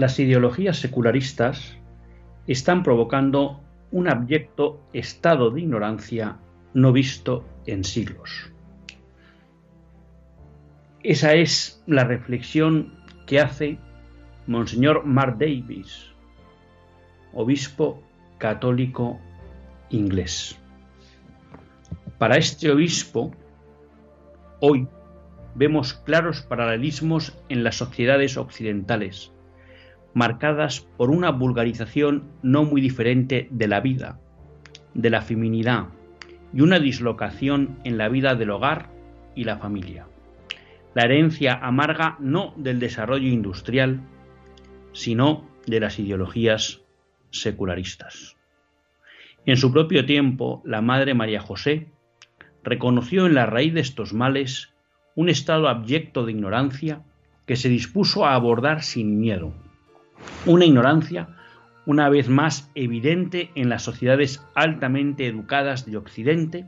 Las ideologías secularistas están provocando un abyecto estado de ignorancia no visto en siglos. Esa es la reflexión que hace Monseñor Mark Davis, obispo católico inglés. Para este obispo, hoy vemos claros paralelismos en las sociedades occidentales, marcadas por una vulgarización no muy diferente de la vida, de la feminidad y una dislocación en la vida del hogar y la familia. La herencia amarga no del desarrollo industrial, sino de las ideologías secularistas. En su propio tiempo, la Madre María José reconoció en la raíz de estos males un estado abyecto de ignorancia que se dispuso a abordar sin miedo una ignorancia, una vez más evidente en las sociedades altamente educadas de Occidente,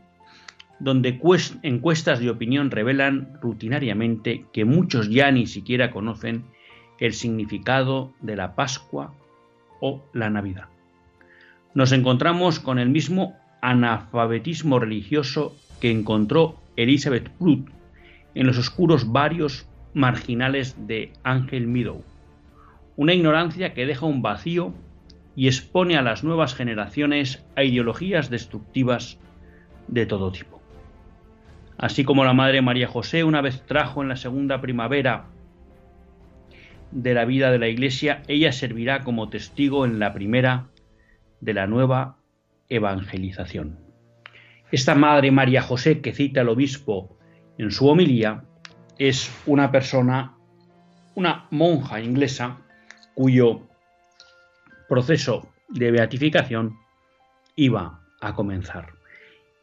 donde encuestas de opinión revelan rutinariamente que muchos ya ni siquiera conocen el significado de la Pascua o la Navidad. Nos encontramos con el mismo analfabetismo religioso que encontró Elizabeth Prout en los oscuros varios marginales de Ángel Meadow una ignorancia que deja un vacío y expone a las nuevas generaciones a ideologías destructivas de todo tipo. Así como la Madre María José una vez trajo en la segunda primavera de la vida de la Iglesia, ella servirá como testigo en la primera de la nueva evangelización. Esta Madre María José que cita el obispo en su homilía es una persona, una monja inglesa, cuyo proceso de beatificación iba a comenzar.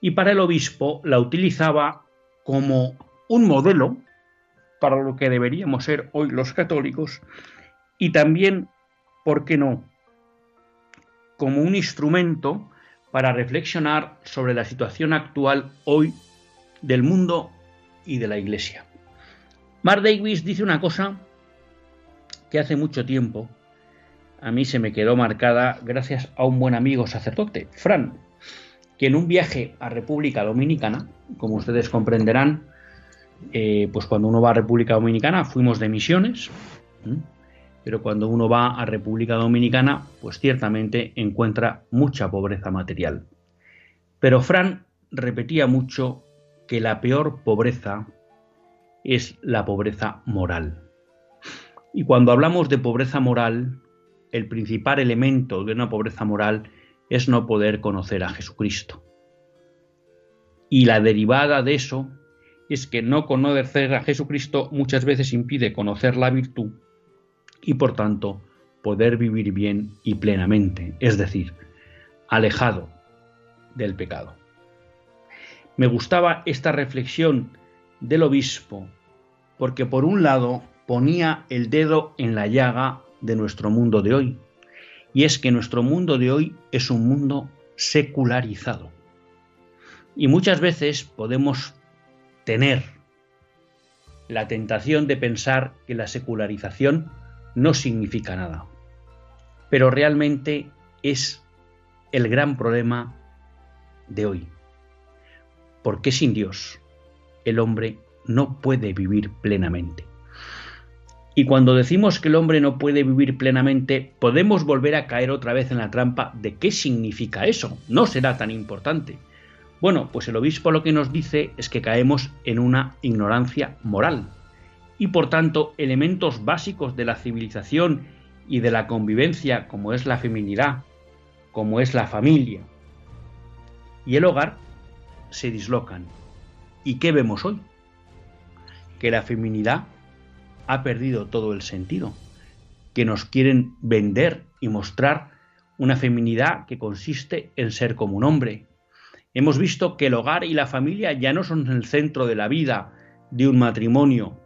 Y para el obispo la utilizaba como un modelo para lo que deberíamos ser hoy los católicos y también, ¿por qué no?, como un instrumento para reflexionar sobre la situación actual hoy del mundo y de la Iglesia. Mark Davis dice una cosa que hace mucho tiempo a mí se me quedó marcada gracias a un buen amigo sacerdote, Fran, que en un viaje a República Dominicana, como ustedes comprenderán, eh, pues cuando uno va a República Dominicana fuimos de misiones, pero cuando uno va a República Dominicana, pues ciertamente encuentra mucha pobreza material. Pero Fran repetía mucho que la peor pobreza es la pobreza moral. Y cuando hablamos de pobreza moral, el principal elemento de una pobreza moral es no poder conocer a Jesucristo. Y la derivada de eso es que no conocer a Jesucristo muchas veces impide conocer la virtud y por tanto poder vivir bien y plenamente, es decir, alejado del pecado. Me gustaba esta reflexión del obispo porque por un lado ponía el dedo en la llaga de nuestro mundo de hoy. Y es que nuestro mundo de hoy es un mundo secularizado. Y muchas veces podemos tener la tentación de pensar que la secularización no significa nada. Pero realmente es el gran problema de hoy. Porque sin Dios el hombre no puede vivir plenamente. Y cuando decimos que el hombre no puede vivir plenamente, podemos volver a caer otra vez en la trampa de qué significa eso. No será tan importante. Bueno, pues el obispo lo que nos dice es que caemos en una ignorancia moral. Y por tanto, elementos básicos de la civilización y de la convivencia, como es la feminidad, como es la familia y el hogar, se dislocan. ¿Y qué vemos hoy? Que la feminidad ha perdido todo el sentido, que nos quieren vender y mostrar una feminidad que consiste en ser como un hombre. Hemos visto que el hogar y la familia ya no son el centro de la vida de un matrimonio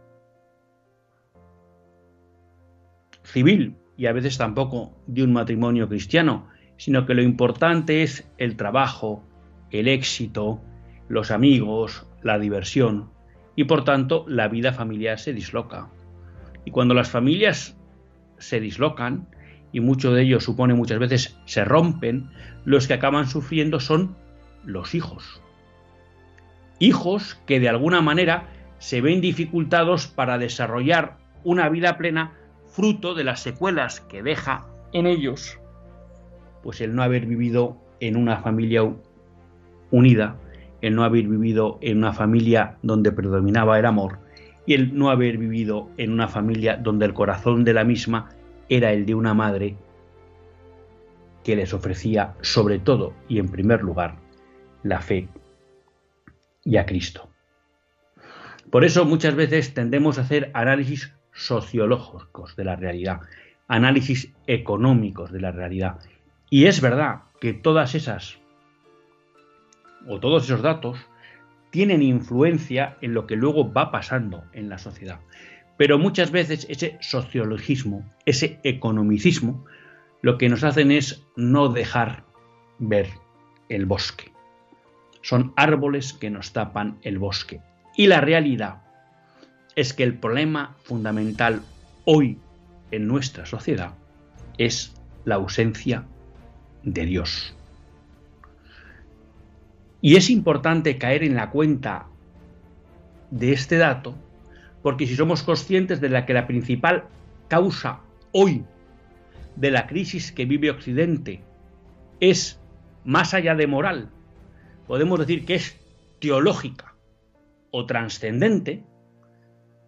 civil y a veces tampoco de un matrimonio cristiano, sino que lo importante es el trabajo, el éxito, los amigos, la diversión y por tanto la vida familiar se disloca. Y cuando las familias se dislocan, y mucho de ello supone muchas veces se rompen, los que acaban sufriendo son los hijos. Hijos que de alguna manera se ven dificultados para desarrollar una vida plena fruto de las secuelas que deja en ellos, pues el no haber vivido en una familia unida, el no haber vivido en una familia donde predominaba el amor y el no haber vivido en una familia donde el corazón de la misma era el de una madre que les ofrecía sobre todo y en primer lugar la fe y a Cristo. Por eso muchas veces tendemos a hacer análisis sociológicos de la realidad, análisis económicos de la realidad. Y es verdad que todas esas o todos esos datos tienen influencia en lo que luego va pasando en la sociedad. Pero muchas veces ese sociologismo, ese economicismo, lo que nos hacen es no dejar ver el bosque. Son árboles que nos tapan el bosque. Y la realidad es que el problema fundamental hoy en nuestra sociedad es la ausencia de Dios. Y es importante caer en la cuenta de este dato, porque si somos conscientes de la que la principal causa hoy de la crisis que vive Occidente es más allá de moral, podemos decir que es teológica o trascendente,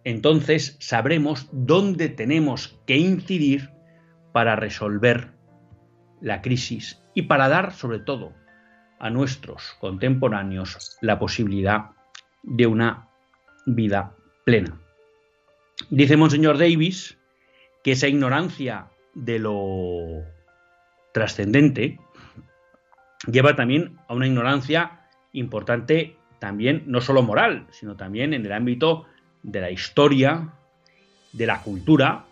entonces sabremos dónde tenemos que incidir para resolver la crisis y para dar sobre todo a nuestros contemporáneos la posibilidad de una vida plena. Dice Monseñor Davis que esa ignorancia de lo trascendente lleva también a una ignorancia importante también no solo moral, sino también en el ámbito de la historia, de la cultura,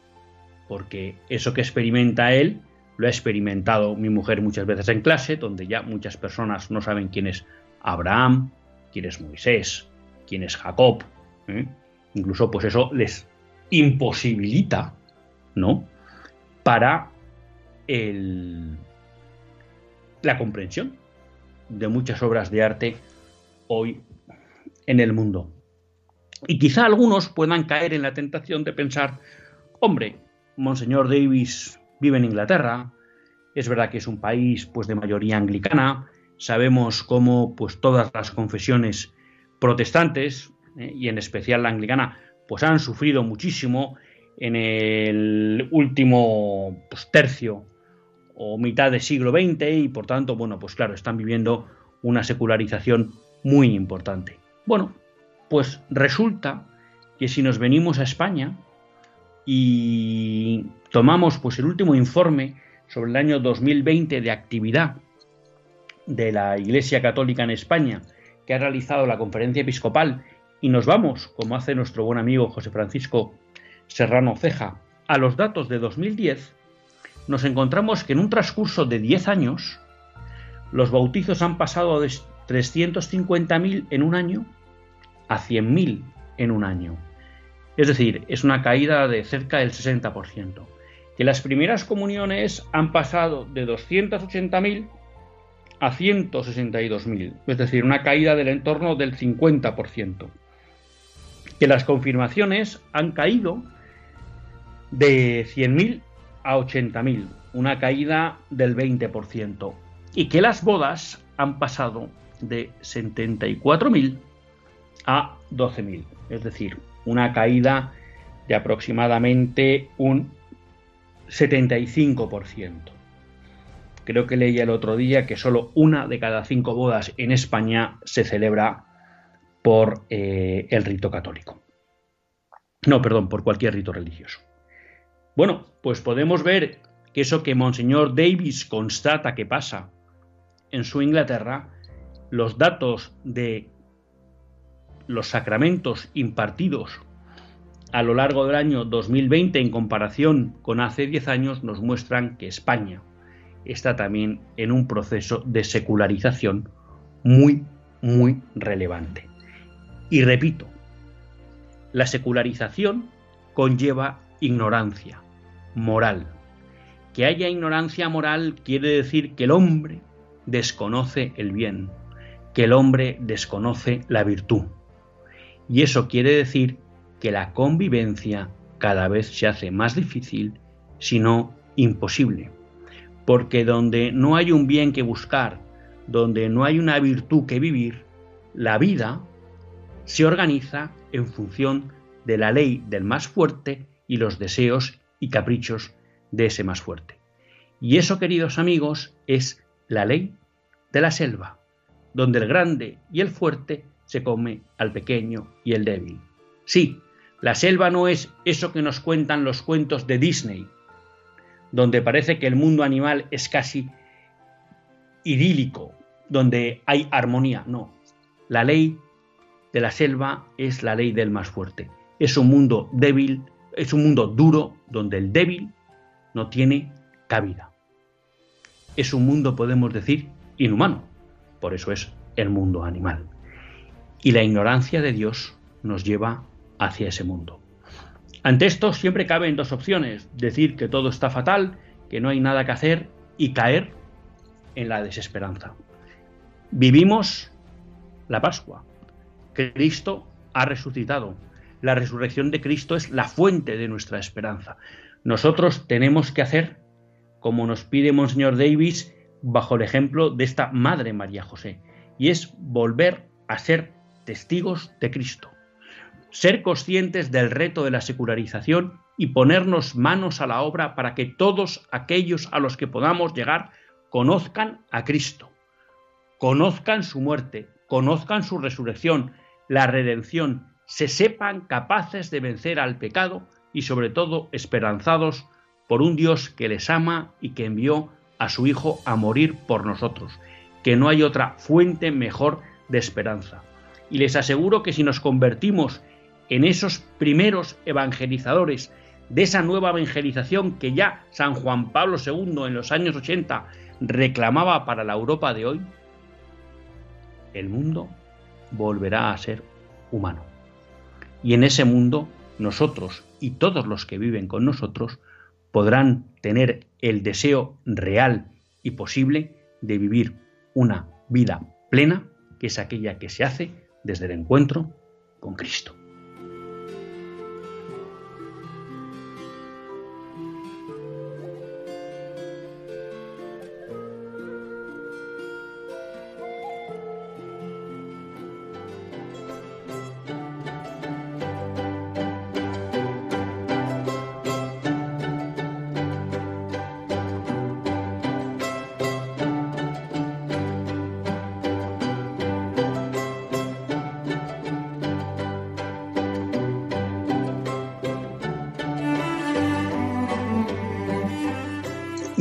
porque eso que experimenta él lo ha experimentado mi mujer muchas veces en clase, donde ya muchas personas no saben quién es Abraham, quién es Moisés, quién es Jacob. ¿eh? Incluso pues eso les imposibilita, ¿no? Para el, la comprensión de muchas obras de arte hoy en el mundo. Y quizá algunos puedan caer en la tentación de pensar, hombre, Monseñor Davis vive en Inglaterra, es verdad que es un país pues de mayoría anglicana, sabemos cómo pues todas las confesiones protestantes eh, y en especial la anglicana pues han sufrido muchísimo en el último pues, tercio o mitad del siglo XX y por tanto bueno pues claro están viviendo una secularización muy importante. Bueno, pues resulta que si nos venimos a España y tomamos pues el último informe sobre el año 2020 de actividad de la Iglesia Católica en España que ha realizado la conferencia episcopal y nos vamos, como hace nuestro buen amigo José Francisco Serrano Ceja, a los datos de 2010, nos encontramos que en un transcurso de 10 años los bautizos han pasado de 350.000 en un año a 100.000 en un año. Es decir, es una caída de cerca del 60%. Que las primeras comuniones han pasado de 280.000 a 162.000, es decir, una caída del entorno del 50%. Que las confirmaciones han caído de 100.000 a 80.000, una caída del 20%. Y que las bodas han pasado de 74.000 a 12.000, es decir, una caída de aproximadamente un 75%. Creo que leía el otro día que solo una de cada cinco bodas en España se celebra por eh, el rito católico. No, perdón, por cualquier rito religioso. Bueno, pues podemos ver que eso que Monseñor Davis constata que pasa en su Inglaterra, los datos de los sacramentos impartidos a lo largo del año 2020 en comparación con hace 10 años nos muestran que España está también en un proceso de secularización muy, muy relevante. Y repito, la secularización conlleva ignorancia moral. Que haya ignorancia moral quiere decir que el hombre desconoce el bien, que el hombre desconoce la virtud. Y eso quiere decir que la convivencia cada vez se hace más difícil, si no imposible. Porque donde no hay un bien que buscar, donde no hay una virtud que vivir, la vida se organiza en función de la ley del más fuerte y los deseos y caprichos de ese más fuerte. Y eso, queridos amigos, es la ley de la selva, donde el grande y el fuerte se come al pequeño y el débil. Sí, la selva no es eso que nos cuentan los cuentos de Disney, donde parece que el mundo animal es casi idílico, donde hay armonía. No, la ley de la selva es la ley del más fuerte. Es un mundo débil, es un mundo duro donde el débil no tiene cabida. Es un mundo, podemos decir, inhumano. Por eso es el mundo animal. Y la ignorancia de Dios nos lleva hacia ese mundo. Ante esto siempre caben dos opciones. Decir que todo está fatal, que no hay nada que hacer y caer en la desesperanza. Vivimos la Pascua. Cristo ha resucitado. La resurrección de Cristo es la fuente de nuestra esperanza. Nosotros tenemos que hacer como nos pide Monseñor Davis bajo el ejemplo de esta Madre María José, y es volver a ser testigos de Cristo, ser conscientes del reto de la secularización y ponernos manos a la obra para que todos aquellos a los que podamos llegar conozcan a Cristo, conozcan su muerte, conozcan su resurrección, la redención, se sepan capaces de vencer al pecado y sobre todo esperanzados por un Dios que les ama y que envió a su Hijo a morir por nosotros, que no hay otra fuente mejor de esperanza. Y les aseguro que si nos convertimos en esos primeros evangelizadores de esa nueva evangelización que ya San Juan Pablo II en los años 80 reclamaba para la Europa de hoy, el mundo volverá a ser humano. Y en ese mundo nosotros y todos los que viven con nosotros podrán tener el deseo real y posible de vivir una vida plena, que es aquella que se hace desde el encuentro con Cristo.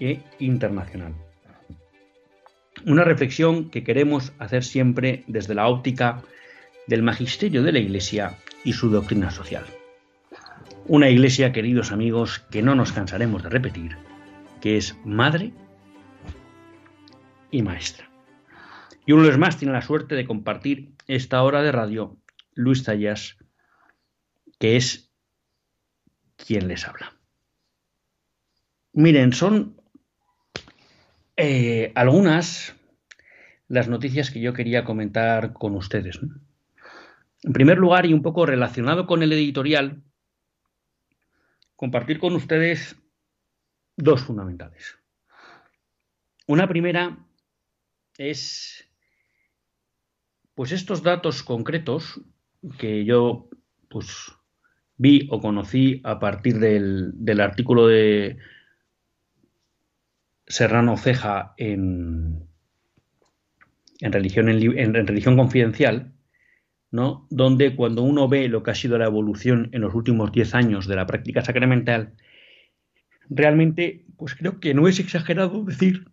e internacional. Una reflexión que queremos hacer siempre desde la óptica del magisterio de la Iglesia y su doctrina social. Una Iglesia, queridos amigos, que no nos cansaremos de repetir, que es madre y maestra. Y uno de los más tiene la suerte de compartir esta hora de radio Luis Tallas, que es quien les habla. Miren, son eh, algunas las noticias que yo quería comentar con ustedes. En primer lugar, y un poco relacionado con el editorial, compartir con ustedes dos fundamentales. Una primera es pues estos datos concretos que yo pues vi o conocí a partir del, del artículo de Serrano Ceja en, religión, religión confidencial, ¿no? donde cuando uno ve lo que ha sido la evolución en los últimos 10 años de la práctica sacramental, realmente pues creo que no es exagerado decir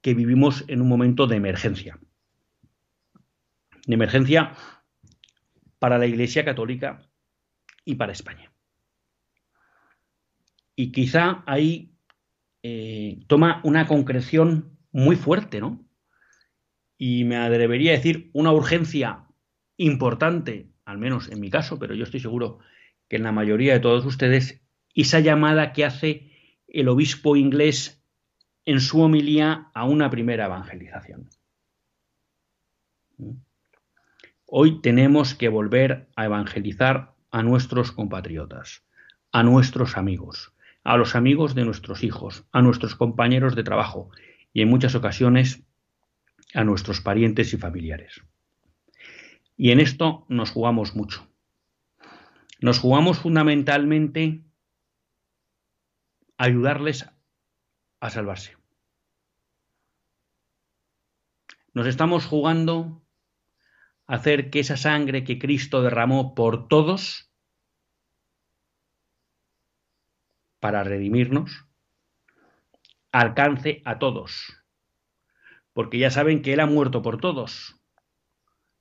que vivimos en un momento de emergencia. De emergencia para la Iglesia Católica y para España. Y quizá ahí eh, toma una concreción muy fuerte, ¿no? y me atrevería a decir una urgencia importante, al menos en mi caso, pero yo estoy seguro que en la mayoría de todos ustedes, esa llamada que hace el obispo inglés en su homilía a una primera evangelización. Hoy tenemos que volver a evangelizar a nuestros compatriotas, a nuestros amigos, a los amigos de nuestros hijos, a nuestros compañeros de trabajo y en muchas ocasiones a nuestros parientes y familiares. Y en esto nos jugamos mucho. Nos jugamos fundamentalmente ayudarles a salvarse. Nos estamos jugando a hacer que esa sangre que Cristo derramó por todos para redimirnos alcance a todos. Porque ya saben que Él ha muerto por todos,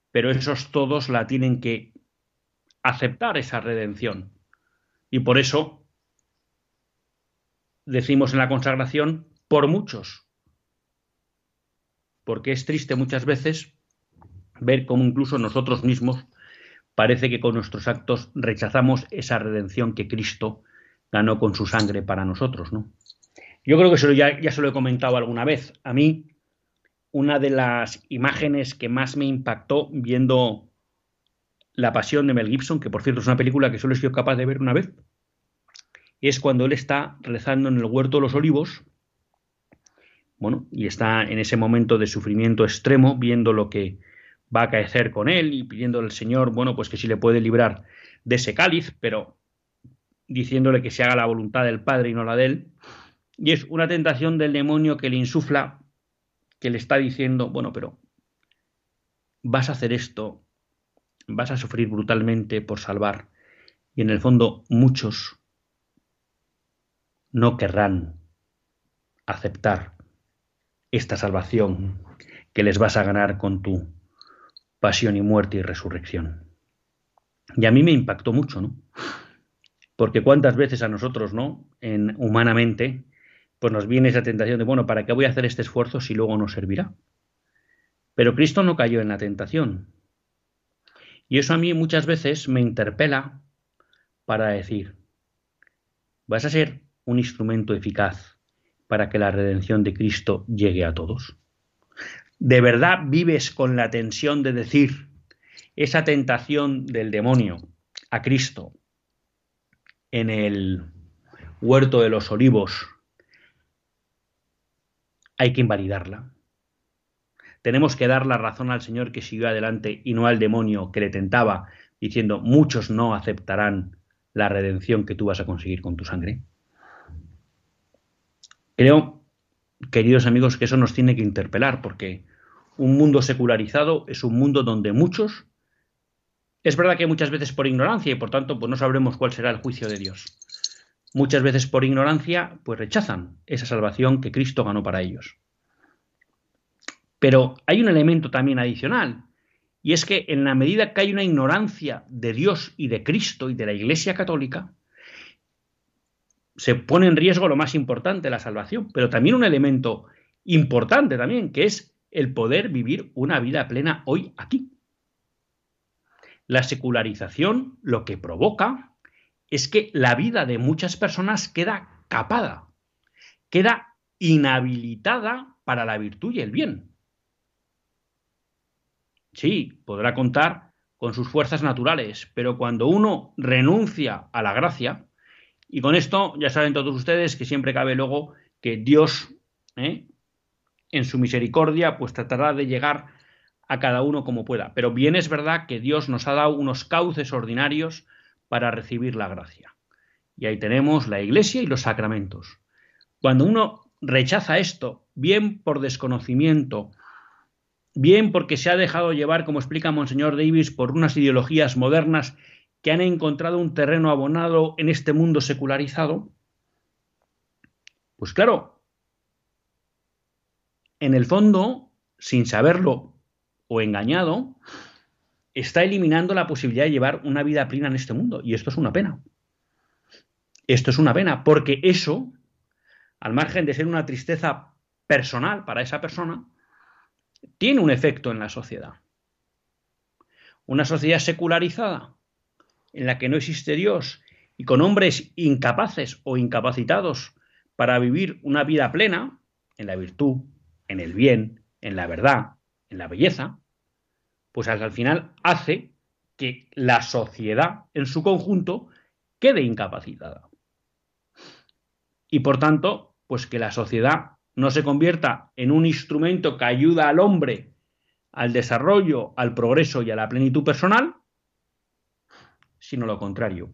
pero esos todos la tienen que aceptar esa redención. Y por eso decimos en la consagración, por muchos, porque es triste muchas veces ver cómo incluso nosotros mismos parece que con nuestros actos rechazamos esa redención que Cristo ganó con su sangre para nosotros, ¿no? Yo creo que eso ya, ya se lo he comentado alguna vez. A mí, una de las imágenes que más me impactó viendo La Pasión de Mel Gibson, que por cierto es una película que solo he sido capaz de ver una vez, es cuando él está rezando en el huerto de los olivos, bueno, y está en ese momento de sufrimiento extremo, viendo lo que va a acaecer con él y pidiéndole al Señor, bueno, pues que si le puede librar de ese cáliz, pero diciéndole que se haga la voluntad del Padre y no la de él. Y es una tentación del demonio que le insufla que le está diciendo, bueno, pero vas a hacer esto, vas a sufrir brutalmente por salvar. Y en el fondo muchos no querrán aceptar esta salvación que les vas a ganar con tu pasión y muerte y resurrección. Y a mí me impactó mucho, ¿no? Porque cuántas veces a nosotros, ¿no? En humanamente pues nos viene esa tentación de, bueno, ¿para qué voy a hacer este esfuerzo si luego no servirá? Pero Cristo no cayó en la tentación. Y eso a mí muchas veces me interpela para decir, ¿vas a ser un instrumento eficaz para que la redención de Cristo llegue a todos? ¿De verdad vives con la tensión de decir esa tentación del demonio a Cristo en el huerto de los olivos hay que invalidarla. Tenemos que dar la razón al Señor que siguió adelante y no al demonio que le tentaba, diciendo, muchos no aceptarán la redención que tú vas a conseguir con tu sangre. Creo, queridos amigos, que eso nos tiene que interpelar, porque un mundo secularizado es un mundo donde muchos, es verdad que muchas veces por ignorancia y por tanto pues no sabremos cuál será el juicio de Dios, muchas veces por ignorancia, pues rechazan esa salvación que Cristo ganó para ellos. Pero hay un elemento también adicional, y es que en la medida que hay una ignorancia de Dios y de Cristo y de la Iglesia Católica, se pone en riesgo lo más importante, la salvación, pero también un elemento importante también, que es el poder vivir una vida plena hoy aquí. La secularización lo que provoca es que la vida de muchas personas queda capada, queda inhabilitada para la virtud y el bien. Sí, podrá contar con sus fuerzas naturales, pero cuando uno renuncia a la gracia, y con esto ya saben todos ustedes que siempre cabe luego que Dios, ¿eh? en su misericordia, pues tratará de llegar a cada uno como pueda. Pero bien es verdad que Dios nos ha dado unos cauces ordinarios para recibir la gracia. Y ahí tenemos la iglesia y los sacramentos. Cuando uno rechaza esto, bien por desconocimiento, bien porque se ha dejado llevar, como explica Monseñor Davis, por unas ideologías modernas que han encontrado un terreno abonado en este mundo secularizado, pues claro, en el fondo, sin saberlo o engañado, está eliminando la posibilidad de llevar una vida plena en este mundo. Y esto es una pena. Esto es una pena, porque eso, al margen de ser una tristeza personal para esa persona, tiene un efecto en la sociedad. Una sociedad secularizada, en la que no existe Dios y con hombres incapaces o incapacitados para vivir una vida plena, en la virtud, en el bien, en la verdad, en la belleza, pues al final hace que la sociedad en su conjunto quede incapacitada. Y por tanto, pues que la sociedad no se convierta en un instrumento que ayuda al hombre al desarrollo, al progreso y a la plenitud personal, sino lo contrario.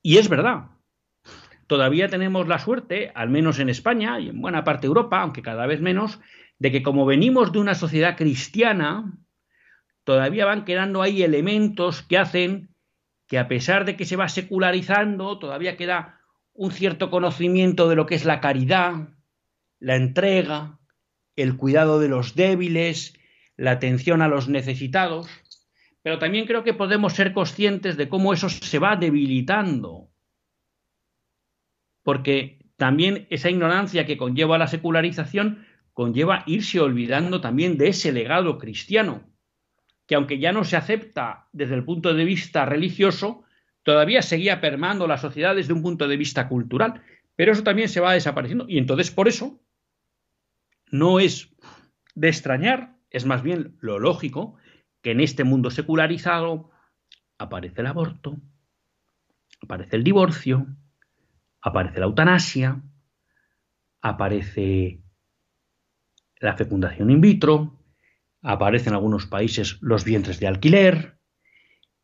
Y es verdad, todavía tenemos la suerte, al menos en España y en buena parte de Europa, aunque cada vez menos, de que como venimos de una sociedad cristiana, todavía van quedando ahí elementos que hacen que a pesar de que se va secularizando, todavía queda un cierto conocimiento de lo que es la caridad, la entrega, el cuidado de los débiles, la atención a los necesitados, pero también creo que podemos ser conscientes de cómo eso se va debilitando, porque también esa ignorancia que conlleva la secularización conlleva irse olvidando también de ese legado cristiano, que aunque ya no se acepta desde el punto de vista religioso, todavía seguía permando la sociedad desde un punto de vista cultural, pero eso también se va desapareciendo. Y entonces por eso no es de extrañar, es más bien lo lógico, que en este mundo secularizado aparece el aborto, aparece el divorcio, aparece la eutanasia, aparece la fecundación in vitro, aparece en algunos países los vientres de alquiler,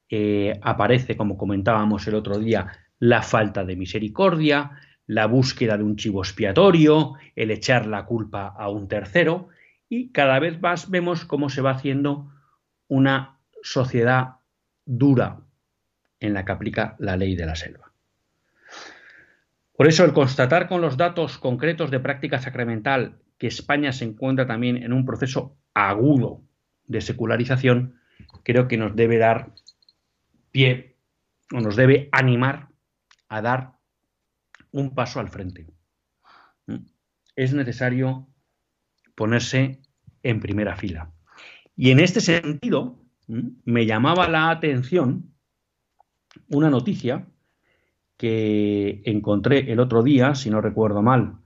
eh, aparece, como comentábamos el otro día, la falta de misericordia, la búsqueda de un chivo expiatorio, el echar la culpa a un tercero, y cada vez más vemos cómo se va haciendo una sociedad dura en la que aplica la ley de la selva. Por eso el constatar con los datos concretos de práctica sacramental que España se encuentra también en un proceso agudo de secularización, creo que nos debe dar pie o nos debe animar a dar un paso al frente. Es necesario ponerse en primera fila. Y en este sentido, me llamaba la atención una noticia que encontré el otro día, si no recuerdo mal,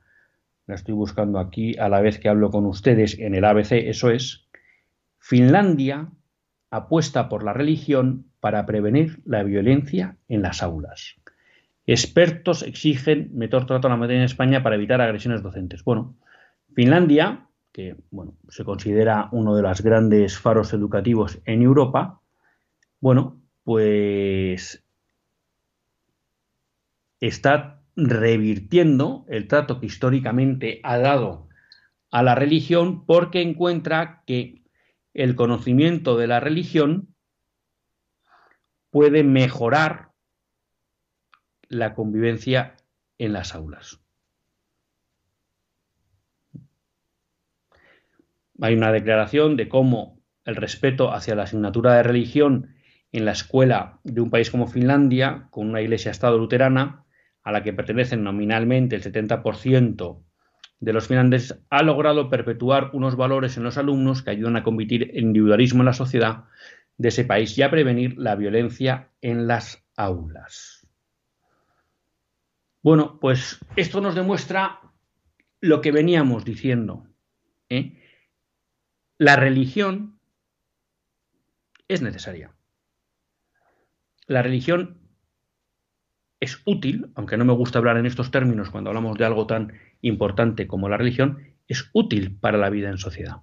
la estoy buscando aquí a la vez que hablo con ustedes en el ABC, eso es, Finlandia apuesta por la religión para prevenir la violencia en las aulas. Expertos exigen mejor trato a la materia en España para evitar agresiones docentes. Bueno, Finlandia, que bueno, se considera uno de los grandes faros educativos en Europa, bueno, pues está revirtiendo el trato que históricamente ha dado a la religión porque encuentra que el conocimiento de la religión puede mejorar la convivencia en las aulas. Hay una declaración de cómo el respeto hacia la asignatura de religión en la escuela de un país como Finlandia, con una iglesia-estado luterana, a la que pertenecen nominalmente el 70% de los finlandeses, ha logrado perpetuar unos valores en los alumnos que ayudan a combatir el individualismo en la sociedad de ese país y a prevenir la violencia en las aulas. Bueno, pues esto nos demuestra lo que veníamos diciendo. ¿eh? La religión es necesaria. La religión es útil, aunque no me gusta hablar en estos términos cuando hablamos de algo tan importante como la religión, es útil para la vida en sociedad.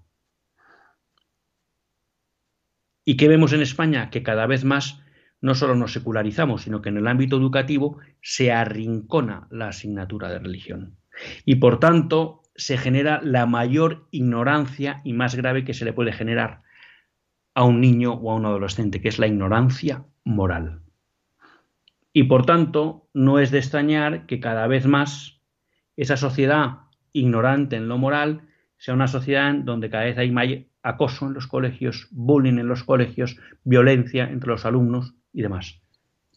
¿Y qué vemos en España? Que cada vez más no solo nos secularizamos, sino que en el ámbito educativo se arrincona la asignatura de religión. Y por tanto se genera la mayor ignorancia y más grave que se le puede generar a un niño o a un adolescente, que es la ignorancia moral. Y por tanto, no es de extrañar que cada vez más esa sociedad ignorante en lo moral sea una sociedad donde cada vez hay más acoso en los colegios, bullying en los colegios, violencia entre los alumnos y demás.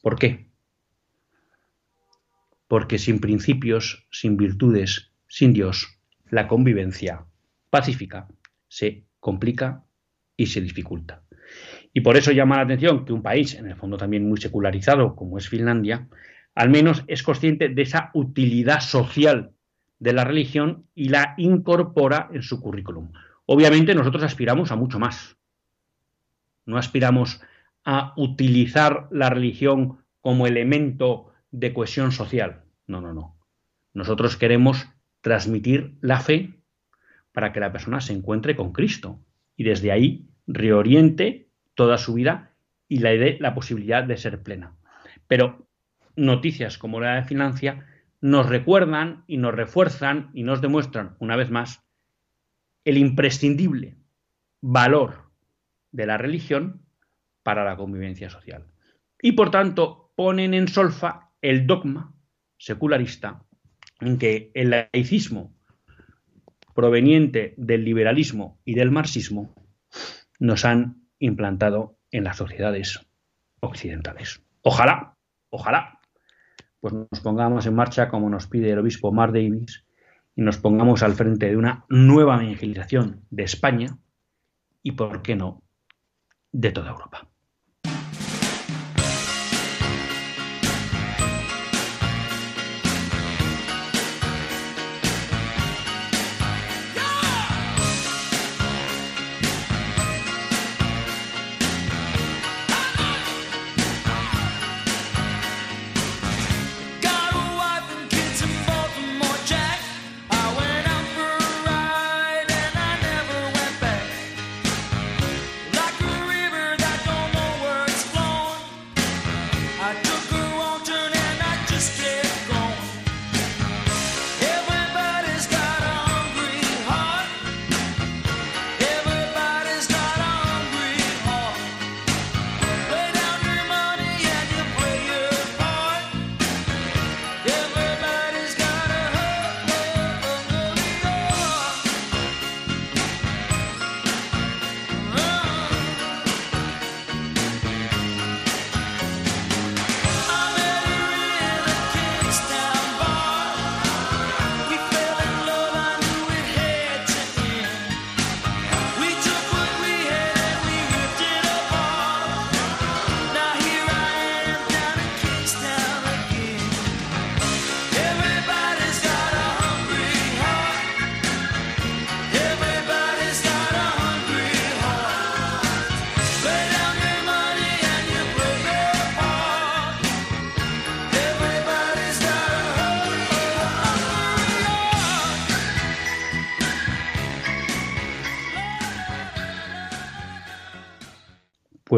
¿Por qué? Porque sin principios, sin virtudes, sin Dios, la convivencia pacífica se complica y se dificulta. Y por eso llama la atención que un país, en el fondo también muy secularizado como es Finlandia, al menos es consciente de esa utilidad social de la religión y la incorpora en su currículum. Obviamente nosotros aspiramos a mucho más. No aspiramos a utilizar la religión como elemento de cohesión social. No, no, no. Nosotros queremos transmitir la fe para que la persona se encuentre con Cristo y desde ahí reoriente toda su vida y le dé la posibilidad de ser plena. Pero noticias como la de Financia nos recuerdan y nos refuerzan y nos demuestran una vez más el imprescindible valor de la religión para la convivencia social. Y por tanto ponen en solfa el dogma secularista en que el laicismo proveniente del liberalismo y del marxismo nos han implantado en las sociedades occidentales. Ojalá, ojalá pues nos pongamos en marcha como nos pide el obispo Mar Davis y nos pongamos al frente de una nueva evangelización de España y, por qué no, de toda Europa.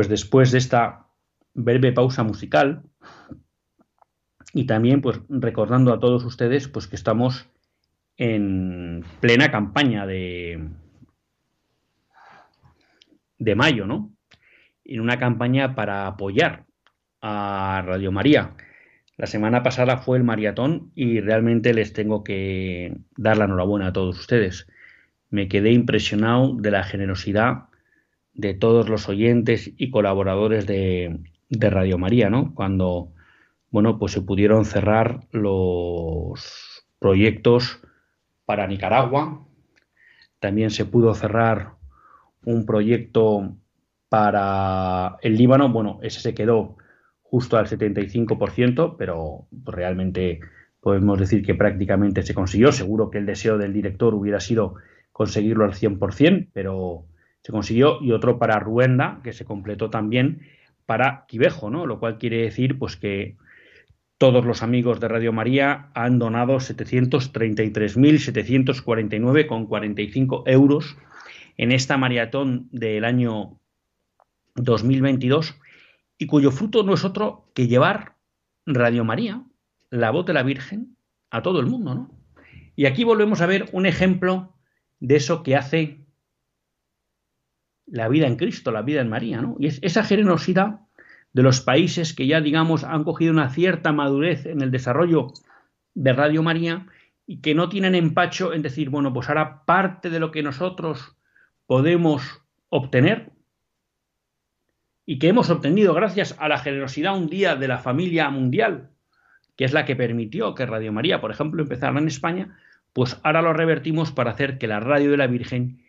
Pues después de esta breve pausa musical y también pues recordando a todos ustedes pues que estamos en plena campaña de de mayo, ¿no? En una campaña para apoyar a Radio María. La semana pasada fue el maratón y realmente les tengo que dar la enhorabuena a todos ustedes. Me quedé impresionado de la generosidad de todos los oyentes y colaboradores de, Radio María, ¿no? Cuando, bueno, pues se pudieron cerrar los proyectos para Nicaragua, también se pudo cerrar un proyecto para el Líbano, bueno, ese se quedó justo al 75%, pero realmente podemos decir que prácticamente se consiguió. Seguro que el deseo del director hubiera sido conseguirlo al 100%, pero se consiguió. Y otro para Ruenda, que se completó también para Quivejo, ¿no? Lo cual quiere decir pues que todos los amigos de Radio María han donado 733.749,45 euros en esta maratón del año 2022 y cuyo fruto no es otro que llevar Radio María, la voz de la Virgen, a todo el mundo, ¿no? Y aquí volvemos a ver un ejemplo de eso que hace la vida en Cristo, la vida en María, ¿no? Y es esa generosidad de los países que ya, digamos, han cogido una cierta madurez en el desarrollo de Radio María y que no tienen empacho en decir, bueno, pues ahora parte de lo que nosotros podemos obtener y que hemos obtenido gracias a la generosidad un día de la familia mundial, que es la que permitió que Radio María, por ejemplo, empezara en España, pues ahora lo revertimos para hacer que la radio de la Virgen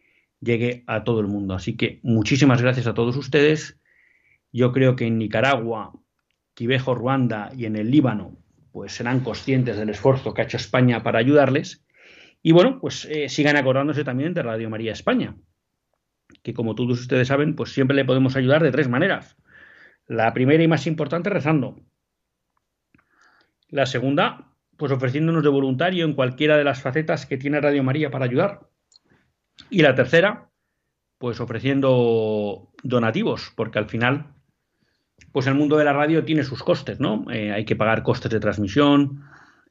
llegue a todo el mundo. Así que muchísimas gracias a todos ustedes. Yo creo que en Nicaragua, Quivejo, Ruanda y en el Líbano, pues serán conscientes del esfuerzo que ha hecho España para ayudarles. Y bueno, pues eh, sigan acordándose también de Radio María España, que como todos ustedes saben, pues siempre le podemos ayudar de tres maneras. La primera y más importante, rezando. La segunda, pues ofreciéndonos de voluntario en cualquiera de las facetas que tiene Radio María para ayudar. Y la tercera, pues ofreciendo donativos, porque al final, pues el mundo de la radio tiene sus costes, ¿no? Eh, hay que pagar costes de transmisión,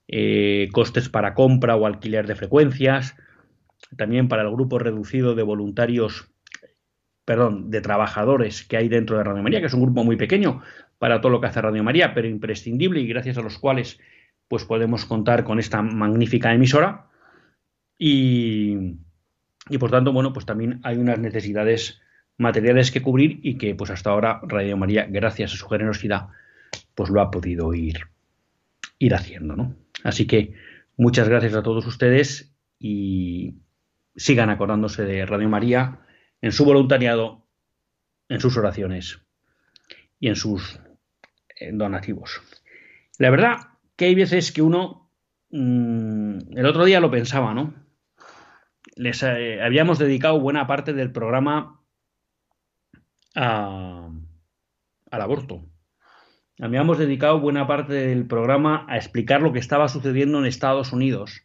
eh, costes para compra o alquiler de frecuencias, también para el grupo reducido de voluntarios, perdón, de trabajadores que hay dentro de Radio María, que es un grupo muy pequeño para todo lo que hace Radio María, pero imprescindible y gracias a los cuales pues podemos contar con esta magnífica emisora. Y, y por tanto, bueno, pues también hay unas necesidades materiales que cubrir y que pues hasta ahora Radio María, gracias a su generosidad, pues lo ha podido ir, ir haciendo, ¿no? Así que muchas gracias a todos ustedes y sigan acordándose de Radio María en su voluntariado, en sus oraciones y en sus donativos. La verdad que hay veces que uno, mmm, el otro día lo pensaba, ¿no? Les eh, habíamos dedicado buena parte del programa a, al aborto. Habíamos dedicado buena parte del programa a explicar lo que estaba sucediendo en Estados Unidos,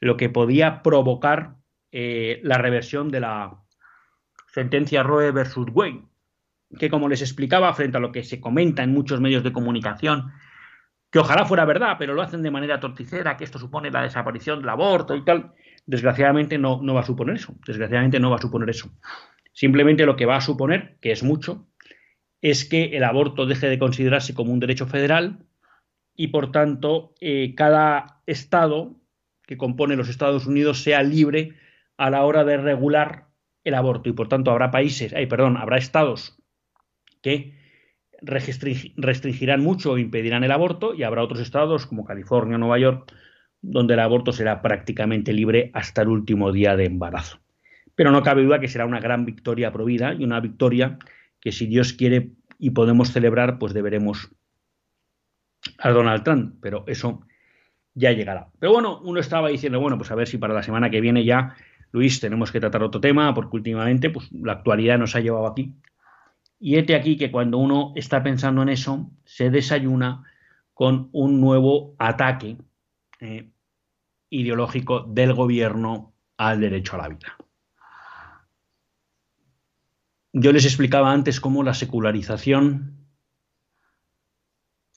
lo que podía provocar eh, la reversión de la sentencia Roe versus Wade, que como les explicaba frente a lo que se comenta en muchos medios de comunicación, que ojalá fuera verdad, pero lo hacen de manera torticera, que esto supone la desaparición del aborto y tal, Desgraciadamente no, va a suponer eso. Desgraciadamente no va a suponer eso. Simplemente lo que va a suponer, que es mucho, es que el aborto deje de considerarse como un derecho federal y por tanto eh, cada estado que compone los Estados Unidos sea libre a la hora de regular el aborto y por tanto habrá países, ay, perdón, habrá estados que restringirán mucho o impedirán el aborto y habrá otros estados como California Nueva York donde el aborto será prácticamente libre hasta el último día de embarazo. Pero no cabe duda que será una gran victoria provida y una victoria que si Dios quiere y podemos celebrar, pues deberemos a Donald Trump, pero eso ya llegará. Pero bueno, uno estaba diciendo, bueno, pues a ver si para la semana que viene ya, Luis, tenemos que tratar otro tema, porque últimamente pues, la actualidad nos ha llevado aquí. Y este aquí que cuando uno está pensando en eso, se desayuna con un nuevo ataque eh, ideológico del gobierno al derecho a la vida. Yo les explicaba antes cómo la secularización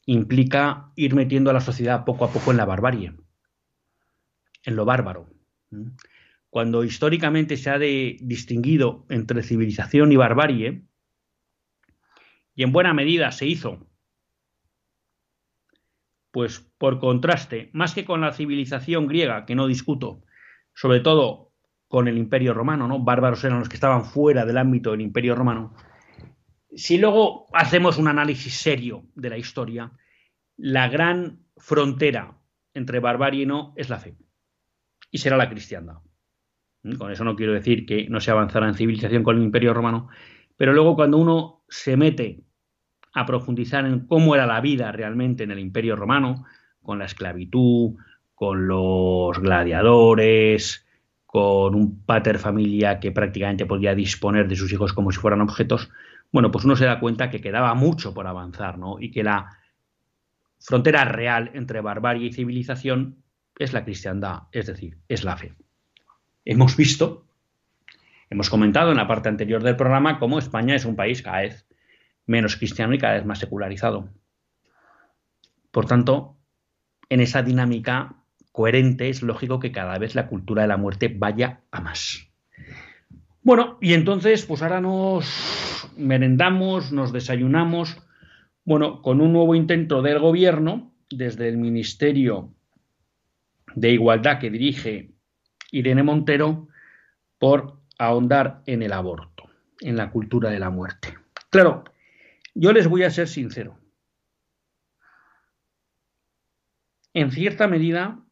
implica ir metiendo a la sociedad poco a poco en la barbarie, en lo bárbaro. Cuando históricamente se ha distinguido entre civilización y barbarie, y en buena medida se hizo pues por contraste, más que con la civilización griega, que no discuto, sobre todo con el Imperio Romano, ¿no? Bárbaros eran los que estaban fuera del ámbito del Imperio Romano. Si luego hacemos un análisis serio de la historia, la gran frontera entre barbarie y no es la fe. Y será la cristiandad. Con eso no quiero decir que no se avanzara en civilización con el Imperio Romano, pero luego cuando uno se mete a profundizar en cómo era la vida realmente en el Imperio Romano, con la esclavitud, con los gladiadores, con un pater familia que prácticamente podía disponer de sus hijos como si fueran objetos, bueno, pues uno se da cuenta que quedaba mucho por avanzar, ¿no? Y que la frontera real entre barbarie y civilización es la cristiandad, es decir, es la fe. Hemos visto, hemos comentado en la parte anterior del programa cómo España es un país cada vez menos cristiano y cada vez más secularizado. Por tanto, en esa dinámica coherente es lógico que cada vez la cultura de la muerte vaya a más. Bueno, y entonces, pues ahora nos merendamos, nos desayunamos, bueno, con un nuevo intento del gobierno, desde el Ministerio de Igualdad que dirige Irene Montero, por ahondar en el aborto, en la cultura de la muerte. Claro, yo les voy a ser sincero. En cierta medida,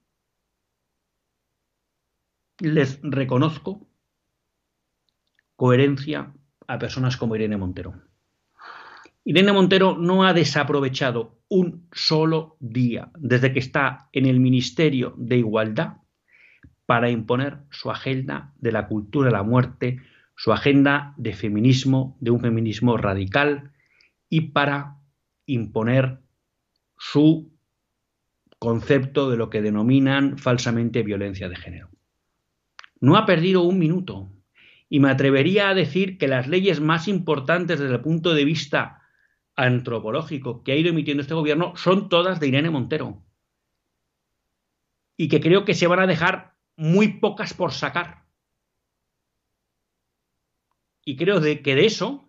les reconozco coherencia a personas como Irene Montero. Irene Montero no ha desaprovechado un solo día desde que está en el Ministerio de Igualdad para imponer su agenda de la cultura de la muerte, su agenda de feminismo, de un feminismo radical y para imponer su concepto de lo que denominan falsamente violencia de género. No ha perdido un minuto. Y me atrevería a decir que las leyes más importantes desde el punto de vista antropológico que ha ido emitiendo este gobierno son todas de Irene Montero. Y que creo que se van a dejar muy pocas por sacar. Y creo de que de eso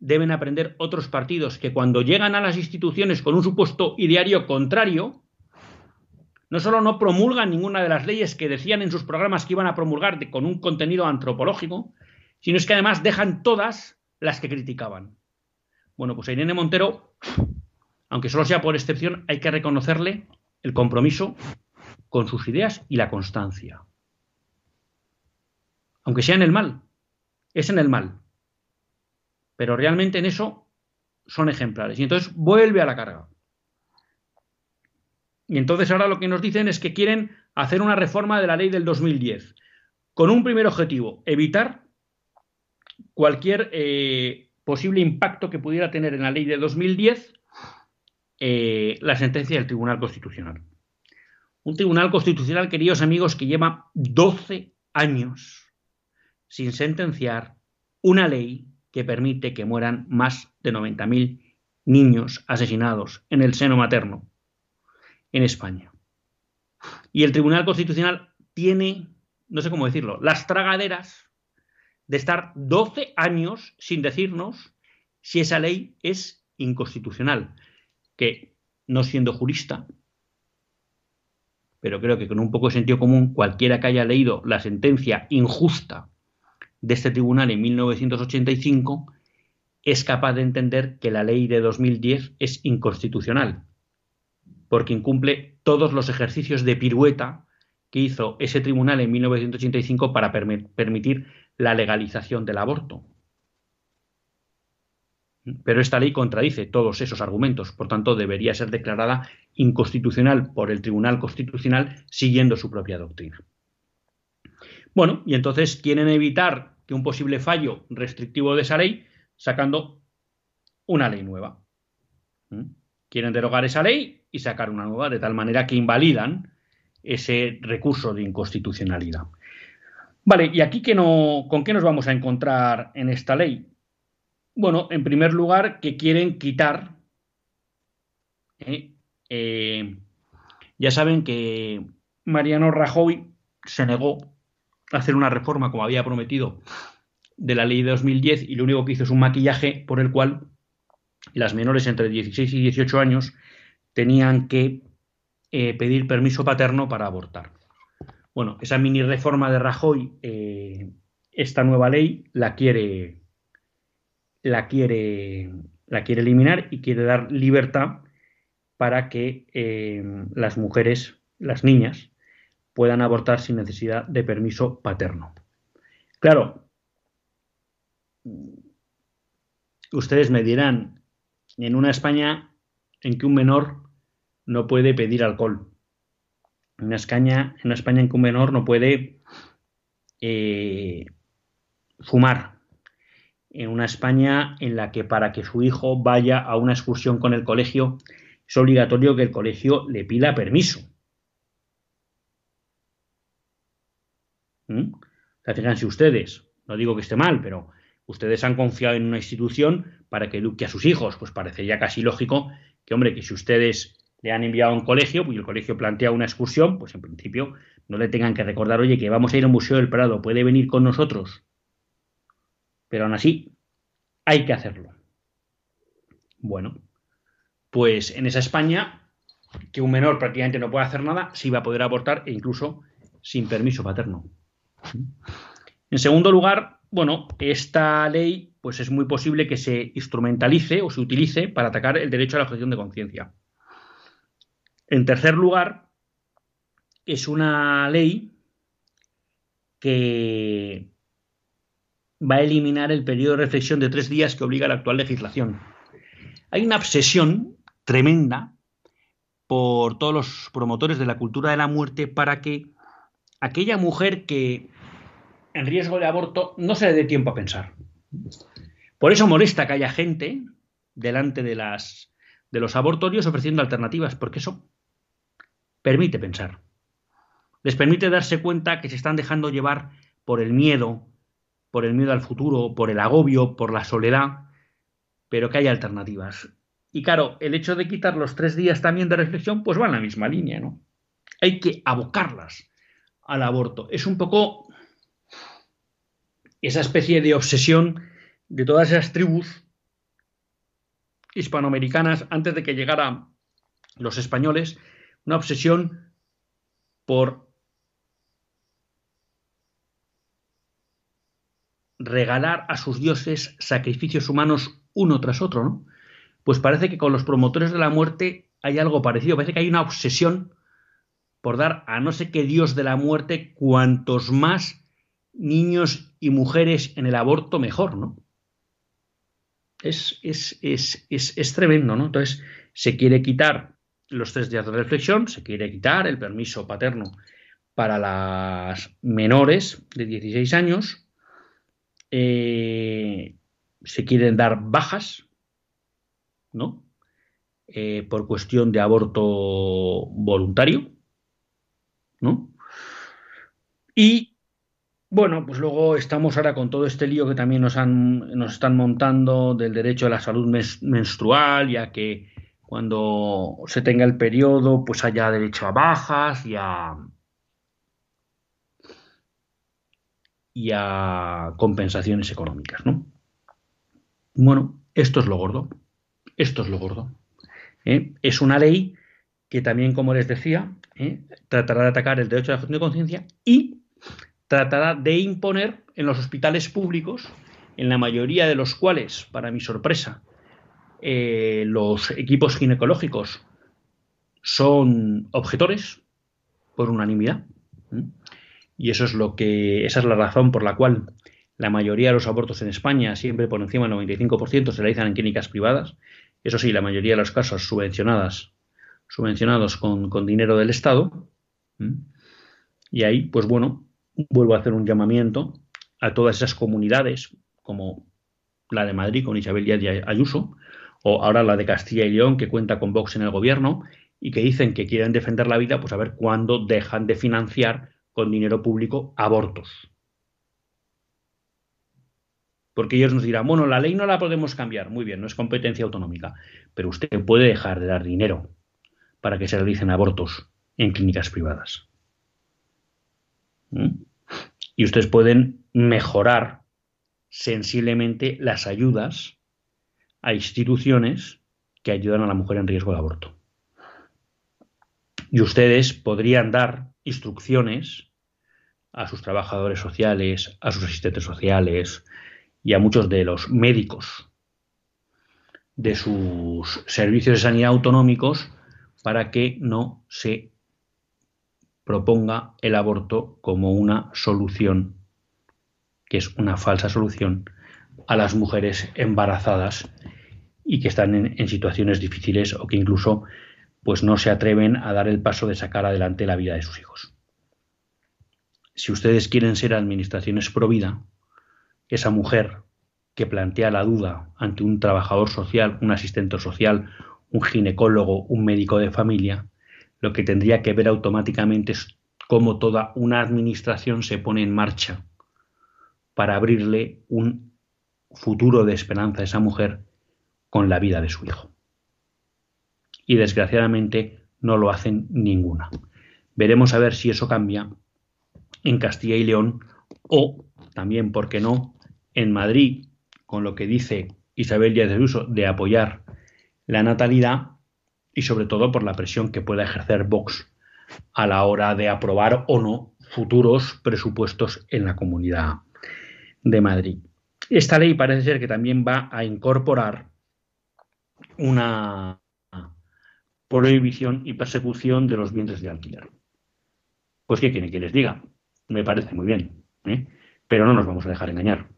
deben aprender otros partidos que cuando llegan a las instituciones con un supuesto ideario contrario, no solo no promulgan ninguna de las leyes que decían en sus programas que iban a promulgar con un contenido antropológico, sino es que además dejan todas las que criticaban. Bueno, pues a Irene Montero, aunque solo sea por excepción, hay que reconocerle el compromiso con sus ideas y la constancia. Aunque sea en el mal, es en el mal. Pero realmente en eso son ejemplares. Y entonces vuelve a la carga. Y entonces ahora lo que nos dicen es que quieren hacer una reforma de la ley del 2010 con un primer objetivo, evitar cualquier eh, posible impacto que pudiera tener en la ley de 2010 eh, la sentencia del Tribunal Constitucional. Un Tribunal Constitucional, queridos amigos, que lleva 12 años sin sentenciar una ley que permite que mueran más de 90.000 niños asesinados en el seno materno en España. Y el Tribunal Constitucional tiene, no sé cómo decirlo, las tragaderas de estar 12 años sin decirnos si esa ley es inconstitucional, que no siendo jurista, pero creo que con un poco de sentido común, cualquiera que haya leído la sentencia injusta de este tribunal en 1985 es capaz de entender que la ley de 2010 es inconstitucional porque incumple todos los ejercicios de pirueta que hizo ese tribunal en 1985 para permitir la legalización del aborto. Pero esta ley contradice todos esos argumentos, por tanto debería ser declarada inconstitucional por el Tribunal Constitucional siguiendo su propia doctrina. Bueno, y entonces quieren evitar que un posible fallo restrictivo de esa ley sacando una ley nueva. ¿Mm? Quieren derogar esa ley y sacar una nueva, de tal manera que invalidan ese recurso de inconstitucionalidad. Vale, ¿y aquí no, con qué nos vamos a encontrar en esta ley? Bueno, en primer lugar, que quieren quitar. Eh, eh, ya saben que Mariano Rajoy se negó hacer una reforma como había prometido de la ley de 2010 y lo único que hizo es un maquillaje por el cual las menores entre 16 y 18 años tenían que eh, pedir permiso paterno para abortar. Bueno, esa mini reforma de Rajoy, eh, esta nueva ley la quiere, la quiere, la quiere eliminar y quiere dar libertad para que eh, las mujeres, las niñas, puedan abortar sin necesidad de permiso paterno. Claro, ustedes me dirán, en una España en que un menor no puede pedir alcohol, En una España en, una España en que un menor no puede eh, fumar. En una España en la que para que su hijo vaya a una excursión con el colegio es obligatorio que el colegio le pida permiso. ¿Mm? fíjense ustedes, no digo que esté mal, pero ustedes han confiado en una institución para que eduque a sus hijos. Pues parecería casi lógico que, hombre, que si ustedes le han enviado a un colegio y el colegio plantea una excursión, pues en principio no le tengan que recordar, oye, que vamos a ir al Museo del Prado, puede venir con nosotros. Pero aún así, hay que hacerlo. Bueno, pues en esa España, que un menor prácticamente no puede hacer nada, sí va a poder abortar e incluso sin permiso paterno. En segundo lugar, bueno, esta ley pues es muy posible que se instrumentalice o se utilice para atacar el derecho a la objeción de conciencia. En tercer lugar, es una ley que va a eliminar el periodo de reflexión de tres días que obliga la actual legislación. Hay una obsesión tremenda por todos los promotores de la cultura de la muerte para que aquella mujer que en riesgo de aborto no se le dé tiempo a pensar. Por eso molesta que haya gente delante de, las, de los abortorios ofreciendo alternativas, porque eso permite pensar. Les permite darse cuenta que se están dejando llevar por el miedo, por el miedo al futuro, por el agobio, por la soledad, pero que hay alternativas. Y claro, el hecho de quitar los tres días también de reflexión, pues va en la misma línea, ¿no? Hay que abocarlas al aborto. Es un poco esa especie de obsesión de todas esas tribus hispanoamericanas antes de que llegaran los españoles una obsesión por regalar a sus dioses sacrificios humanos uno tras otro, ¿no? Pues parece que con los promotores de la muerte hay algo parecido, parece que hay una obsesión por dar a no sé qué dios de la muerte cuantos más niños y mujeres en el aborto mejor, ¿no? Es, es, es, es, tremendo, ¿no? Entonces, se quiere quitar los tres días de reflexión, se quiere quitar el permiso paterno para las menores de 16 años, eh, se quieren dar bajas, ¿no? Eh, por cuestión de aborto voluntario, Y bueno, pues luego estamos ahora con todo este lío que también nos, han, nos están montando del derecho a la salud menstrual, ya que cuando se tenga el periodo, pues haya derecho a bajas y a, y a compensaciones económicas, ¿no? Bueno, esto es lo gordo. Esto es lo gordo. ¿eh? Es una ley que también, como les decía, ¿eh? tratará de atacar el derecho a la de conciencia y tratará de imponer en los hospitales públicos, en la mayoría de los cuales, para mi sorpresa, eh, los equipos ginecológicos son objetores por unanimidad. Y eso es lo que, esa es la razón por la cual la mayoría de los abortos en España, siempre por encima del 95%, se realizan en clínicas privadas. Eso sí, la mayoría de los casos subvencionadas, subvencionados con, con dinero del Estado. Y ahí, pues bueno, vuelvo a hacer un llamamiento a todas esas comunidades, como la de Madrid con Isabel Díaz Ayuso, o ahora la de Castilla y León, que cuenta con Vox en el gobierno y que dicen que quieren defender la vida, pues a ver cuándo dejan de financiar con dinero público abortos. Porque ellos nos dirán, bueno, la ley no la podemos cambiar, muy bien, no es competencia autonómica, pero usted puede dejar de dar dinero para que se realicen abortos en clínicas privadas. ¿Mm? Y ustedes pueden mejorar sensiblemente las ayudas a instituciones que ayudan a la mujer en riesgo de aborto. Y ustedes podrían dar instrucciones a sus trabajadores sociales, a sus asistentes sociales y a muchos de los médicos de sus servicios de sanidad autonómicos para que no se proponga el aborto como una solución, que es una falsa solución, a las mujeres embarazadas y que están en, situaciones difíciles o que incluso pues no se atreven a dar el paso de sacar adelante la vida de sus hijos. Si ustedes quieren ser administraciones pro vida, esa mujer que plantea la duda ante un trabajador social, un asistente social, un ginecólogo, un médico de familia, lo que tendría que ver automáticamente es cómo toda una administración se pone en marcha para abrirle un futuro de esperanza a esa mujer con la vida de su hijo. Y desgraciadamente no lo hacen ninguna. Veremos a ver si eso cambia en Castilla y León o también, ¿por qué no?, en Madrid, con lo que dice Isabel Díaz de Uso de apoyar la natalidad y sobre todo por la presión que pueda ejercer Vox a la hora de aprobar o no futuros presupuestos en la comunidad de Madrid. Esta ley parece ser que también va a incorporar una prohibición y persecución de los bienes de alquiler. Pues qué quiere que les diga, me parece muy bien, ¿eh? pero no nos vamos a dejar engañar.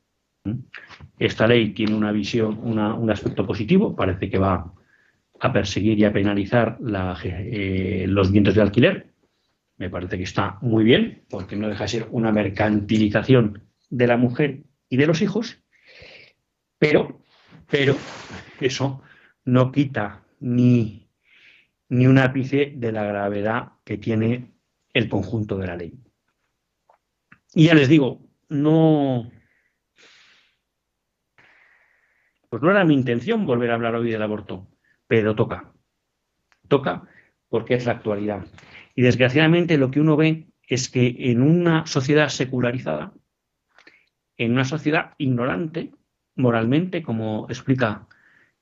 Esta ley tiene una visión, un aspecto positivo, parece que va a perseguir y a penalizar eh, los bienes de alquiler. Me parece que está muy bien, porque no deja de ser una mercantilización de la mujer y de los hijos, pero, pero eso no quita ni, ni un ápice de la gravedad que tiene el conjunto de la ley. Y ya les digo, no. Pues no era mi intención volver a hablar hoy del aborto, pero toca. Toca porque es la actualidad. Y desgraciadamente lo que uno ve es que en una sociedad secularizada, en una sociedad ignorante moralmente, como explica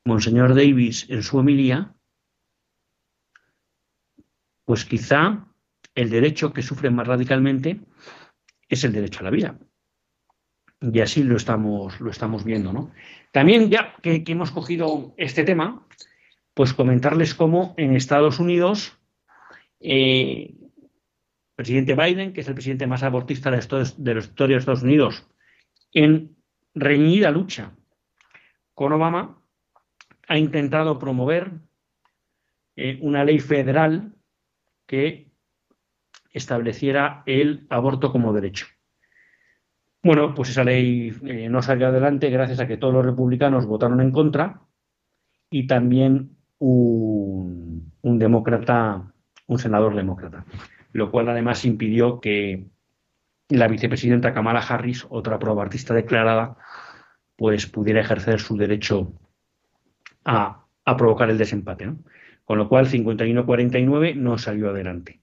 Monseñor Davis en su homilía, pues quizá el derecho que sufre más radicalmente es el derecho a la vida. Y así lo estamos, lo estamos viendo, ¿no? También, ya que, hemos cogido este tema, pues comentarles cómo en Estados Unidos, eh, el presidente Biden, que es el presidente más abortista de, de la historia de Estados Unidos, en reñida lucha con Obama, ha intentado promover eh, una ley federal que estableciera el aborto como derecho. Bueno, pues esa ley eh, no salió adelante gracias a que todos los republicanos votaron en contra y también un, demócrata, un senador demócrata, lo cual además impidió que la vicepresidenta Kamala Harris, otra probartista declarada, pues pudiera ejercer su derecho a, provocar el desempate. Con lo cual, 51-49 no salió adelante.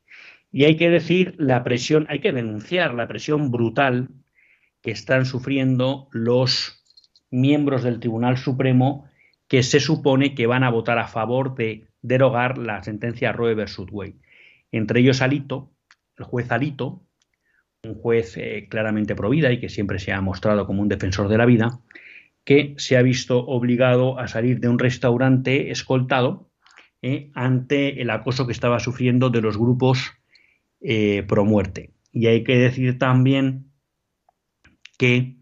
Y hay que decir la presión, hay que denunciar la presión brutal que están sufriendo los miembros del Tribunal Supremo que se supone que van a votar a favor de derogar la sentencia Roe versus Wade. Entre ellos Alito, el juez Alito, un juez eh, claramente provida y que siempre se ha mostrado como un defensor de la vida, que se ha visto obligado a salir de un restaurante escoltado eh, ante el acoso que estaba sufriendo de los grupos eh, pro muerte. Y hay que decir también que,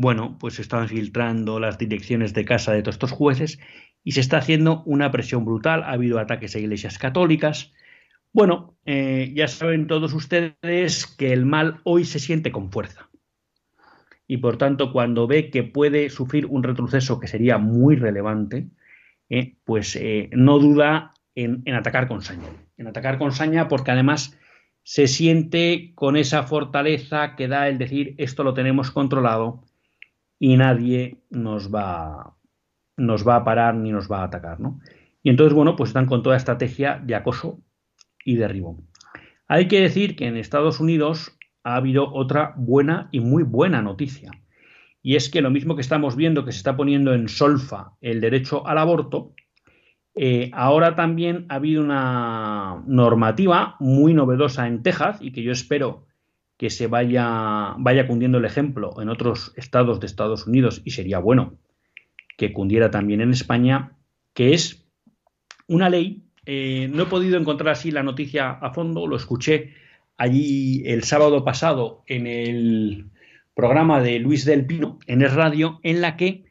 bueno, pues se están filtrando las direcciones de casa de todos estos jueces y se está haciendo una presión brutal. Ha habido ataques a iglesias católicas. Bueno, eh, ya saben todos ustedes que el mal hoy se siente con fuerza. Y por tanto, cuando ve que puede sufrir un retroceso que sería muy relevante, eh, pues eh, no duda en, en, atacar con saña. En atacar con saña porque además se siente con esa fortaleza que da el decir esto lo tenemos controlado y nadie nos va, nos va a parar ni nos va a atacar. ¿no? Y entonces, bueno, pues están con toda estrategia de acoso y derribo. Hay que decir que en Estados Unidos ha habido otra buena y muy buena noticia. Y es que lo mismo que estamos viendo que se está poniendo en solfa el derecho al aborto, eh, ahora también ha habido una normativa muy novedosa en Texas y que yo espero que se vaya, vaya cundiendo el ejemplo en otros estados de Estados Unidos y sería bueno que cundiera también en España, que es una ley, eh, no he podido encontrar así la noticia a fondo, lo escuché allí el sábado pasado en el programa de Luis del Pino en el radio, en la que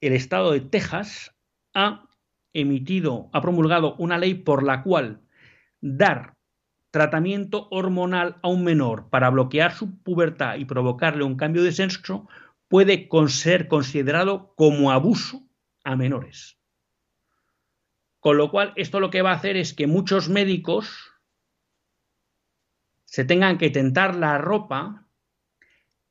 el estado de Texas ha emitido, ha promulgado una ley por la cual dar tratamiento hormonal a un menor para bloquear su pubertad y provocarle un cambio de sexo puede ser considerado como abuso a menores. Con lo cual, esto lo que va a hacer es que muchos médicos se tengan que tentar la ropa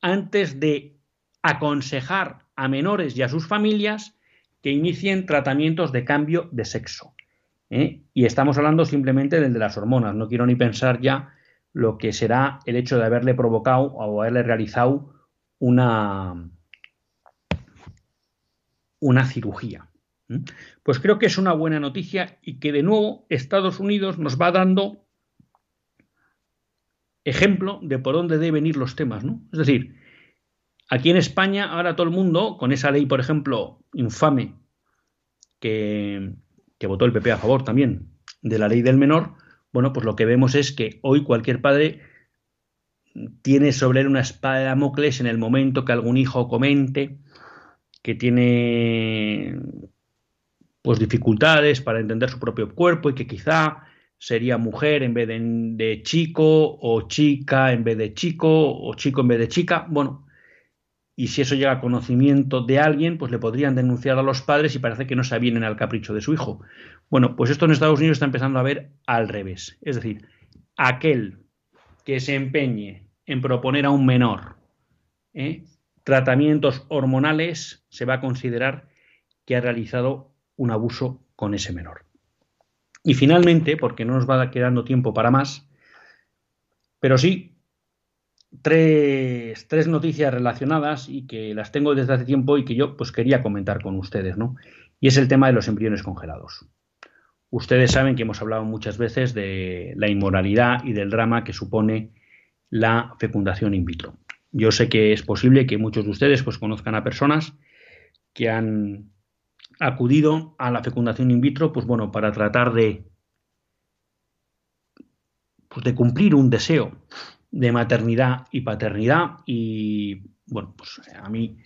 antes de aconsejar a menores y a sus familias que inicien tratamientos de cambio de sexo. ¿Eh? Y estamos hablando simplemente del de las hormonas. No quiero ni pensar ya lo que será el hecho de haberle provocado o haberle realizado una, una cirugía. Pues creo que es una buena noticia y que de nuevo Estados Unidos nos va dando ejemplo de por dónde deben ir los temas, ¿no? Es decir, aquí en España ahora todo el mundo, con esa ley, por ejemplo, infame, que, que votó el PP a favor también, de la ley del menor, bueno, pues lo que vemos es que hoy cualquier padre tiene sobre él una espada de Damocles en el momento que algún hijo comente que tiene pues dificultades para entender su propio cuerpo y que quizá sería mujer en vez de, chico o chica en vez de chico o chico en vez de chica. Bueno, y si eso llega a conocimiento de alguien, pues le podrían denunciar a los padres y parece que no se avienen al capricho de su hijo. Bueno, pues esto en Estados Unidos está empezando a ver al revés. Es decir, aquel que se empeñe en proponer a un menor ¿eh? tratamientos hormonales, se va a considerar que ha realizado un abuso con ese menor. Y finalmente, porque no nos va quedando tiempo para más, pero sí tres, tres, noticias relacionadas y que las tengo desde hace tiempo y que yo pues quería comentar con ustedes, ¿no? Y es el tema de los embriones congelados. Ustedes saben que hemos hablado muchas veces de la inmoralidad y del drama que supone la fecundación in vitro. Yo sé que es posible que muchos de ustedes pues conozcan a personas que han acudido a la fecundación in vitro, pues bueno, para tratar de, pues de cumplir un deseo de maternidad y paternidad y bueno, pues a mí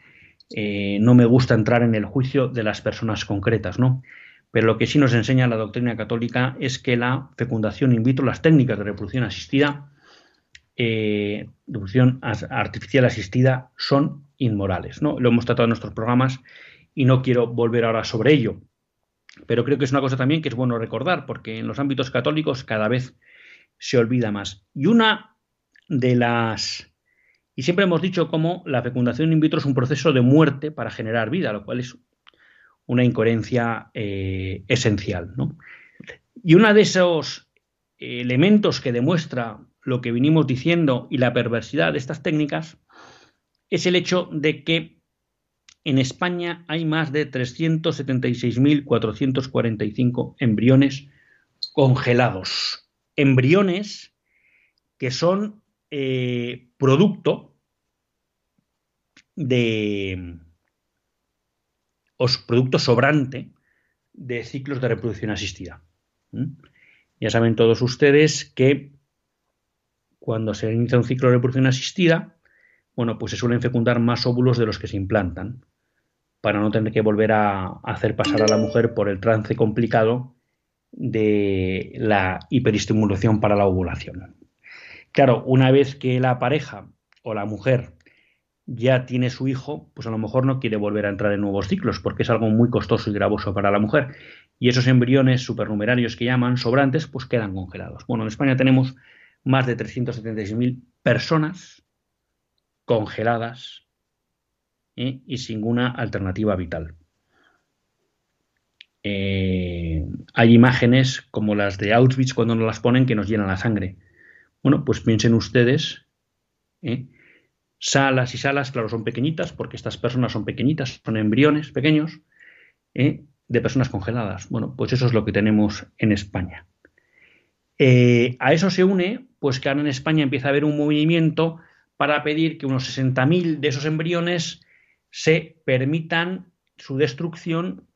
eh, no me gusta entrar en el juicio de las personas concretas, ¿no? Pero lo que sí nos enseña la doctrina católica es que la fecundación in vitro, las técnicas de reproducción asistida, eh, reproducción artificial asistida, son inmorales, ¿no? Lo hemos tratado en nuestros programas y no quiero volver ahora sobre ello. Pero creo que es una cosa también que es bueno recordar, porque en los ámbitos católicos cada vez se olvida más. Y una de las... Y siempre hemos dicho cómo la fecundación in vitro es un proceso de muerte para generar vida, lo cual es una incoherencia eh, esencial. Y uno de esos elementos que demuestra lo que vinimos diciendo y la perversidad de estas técnicas es el hecho de que en España hay más de 376.445 embriones congelados. Embriones que son eh, producto de os producto sobrante de ciclos de reproducción asistida. Ya saben todos ustedes que cuando se inicia un ciclo de reproducción asistida, bueno, pues se suelen fecundar más óvulos de los que se implantan para no tener que volver a hacer pasar a la mujer por el trance complicado de la hiperestimulación para la ovulación. Claro, una vez que la pareja o la mujer ya tiene su hijo, pues a lo mejor no quiere volver a entrar en nuevos ciclos porque es algo muy costoso y gravoso para la mujer. Y esos embriones supernumerarios que llaman sobrantes, pues quedan congelados. Bueno, en España tenemos más de 376.000 personas congeladas ¿eh? y sin ninguna alternativa vital. Eh, hay imágenes como las de Auschwitz cuando nos las ponen que nos llenan la sangre. Bueno, pues piensen ustedes, ¿eh? salas y salas, claro, son pequeñitas porque estas personas son pequeñitas, son embriones pequeños de personas congeladas. Bueno, pues eso es lo que tenemos en España. a eso se une, pues que ahora en España empieza a haber un movimiento para pedir que unos 60.000 de esos embriones se permitan su destrucción.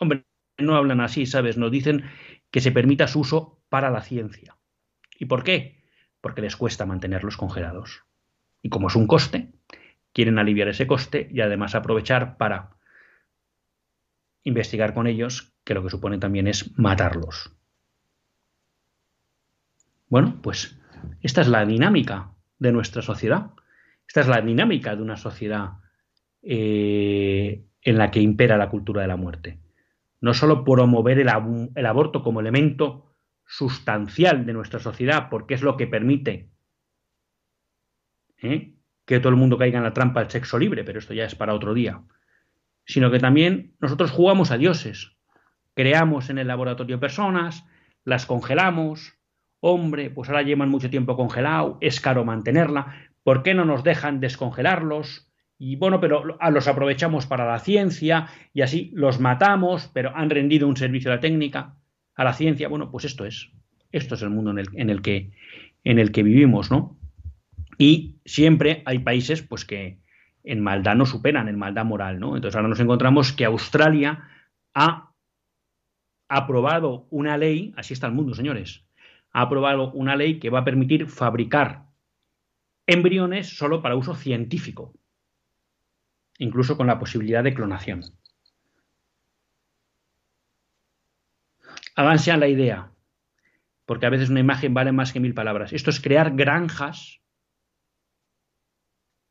Hombre, no hablan así, ¿sabes? Nos dicen que se permita su uso para la ciencia. ¿Y por qué? Porque les cuesta mantenerlos congelados. Y como es un coste, quieren aliviar ese coste y además aprovechar para investigar con ellos que lo que supone también es matarlos. Bueno, pues esta es la dinámica de nuestra sociedad. Esta es la dinámica de una sociedad eh, en la que impera la cultura de la muerte. No solo promover el, el aborto como elemento sustancial de nuestra sociedad, porque es lo que permite ¿eh? que todo el mundo caiga en la trampa del sexo libre, pero esto ya es para otro día, sino que también nosotros jugamos a dioses, creamos en el laboratorio personas, las congelamos, hombre, pues ahora llevan mucho tiempo congelado, es caro mantenerla, ¿por qué no nos dejan descongelarlos? Y bueno, pero los aprovechamos para la ciencia y así los matamos, pero han rendido un servicio a la técnica, a la ciencia. Bueno, pues esto es, esto es el mundo en el, que, en el que vivimos, ¿no? Y siempre hay países pues que en maldad no superan, en maldad moral, ¿no? Entonces ahora nos encontramos que Australia ha aprobado una ley, así está el mundo, señores, ha aprobado una ley que va a permitir fabricar embriones solo para uso científico, incluso con la posibilidad de clonación. Háganse a la idea, porque a veces una imagen vale más que mil palabras. Esto es crear granjas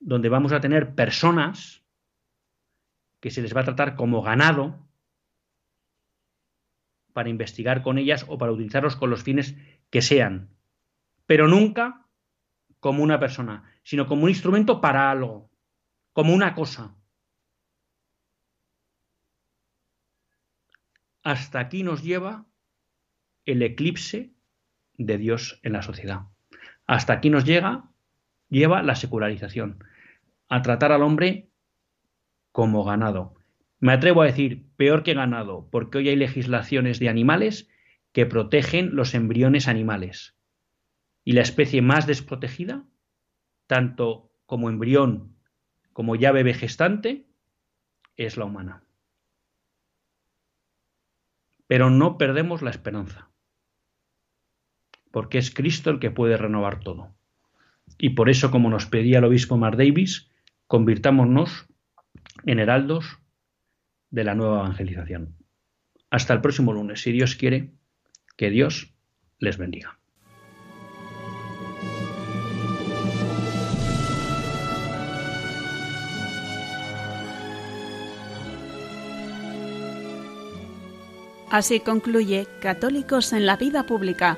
donde vamos a tener personas que se les va a tratar como ganado para investigar con ellas o para utilizarlos con los fines que sean, pero nunca como una persona, sino como un instrumento para algo, como una cosa. Hasta aquí nos lleva el eclipse de Dios en la sociedad. Hasta aquí nos llega lleva la secularización, a tratar al hombre como ganado. Me atrevo a decir, peor que ganado, porque hoy hay legislaciones de animales que protegen los embriones animales. Y la especie más desprotegida, tanto como embrión como llave vegestante, es la humana. Pero no perdemos la esperanza, porque es Cristo el que puede renovar todo. Y por eso, como nos pedía el obispo Mar Davis, convirtámonos en heraldos de la nueva evangelización. Hasta el próximo lunes, si Dios quiere, que Dios les bendiga. Así concluye Católicos en la Vida Pública,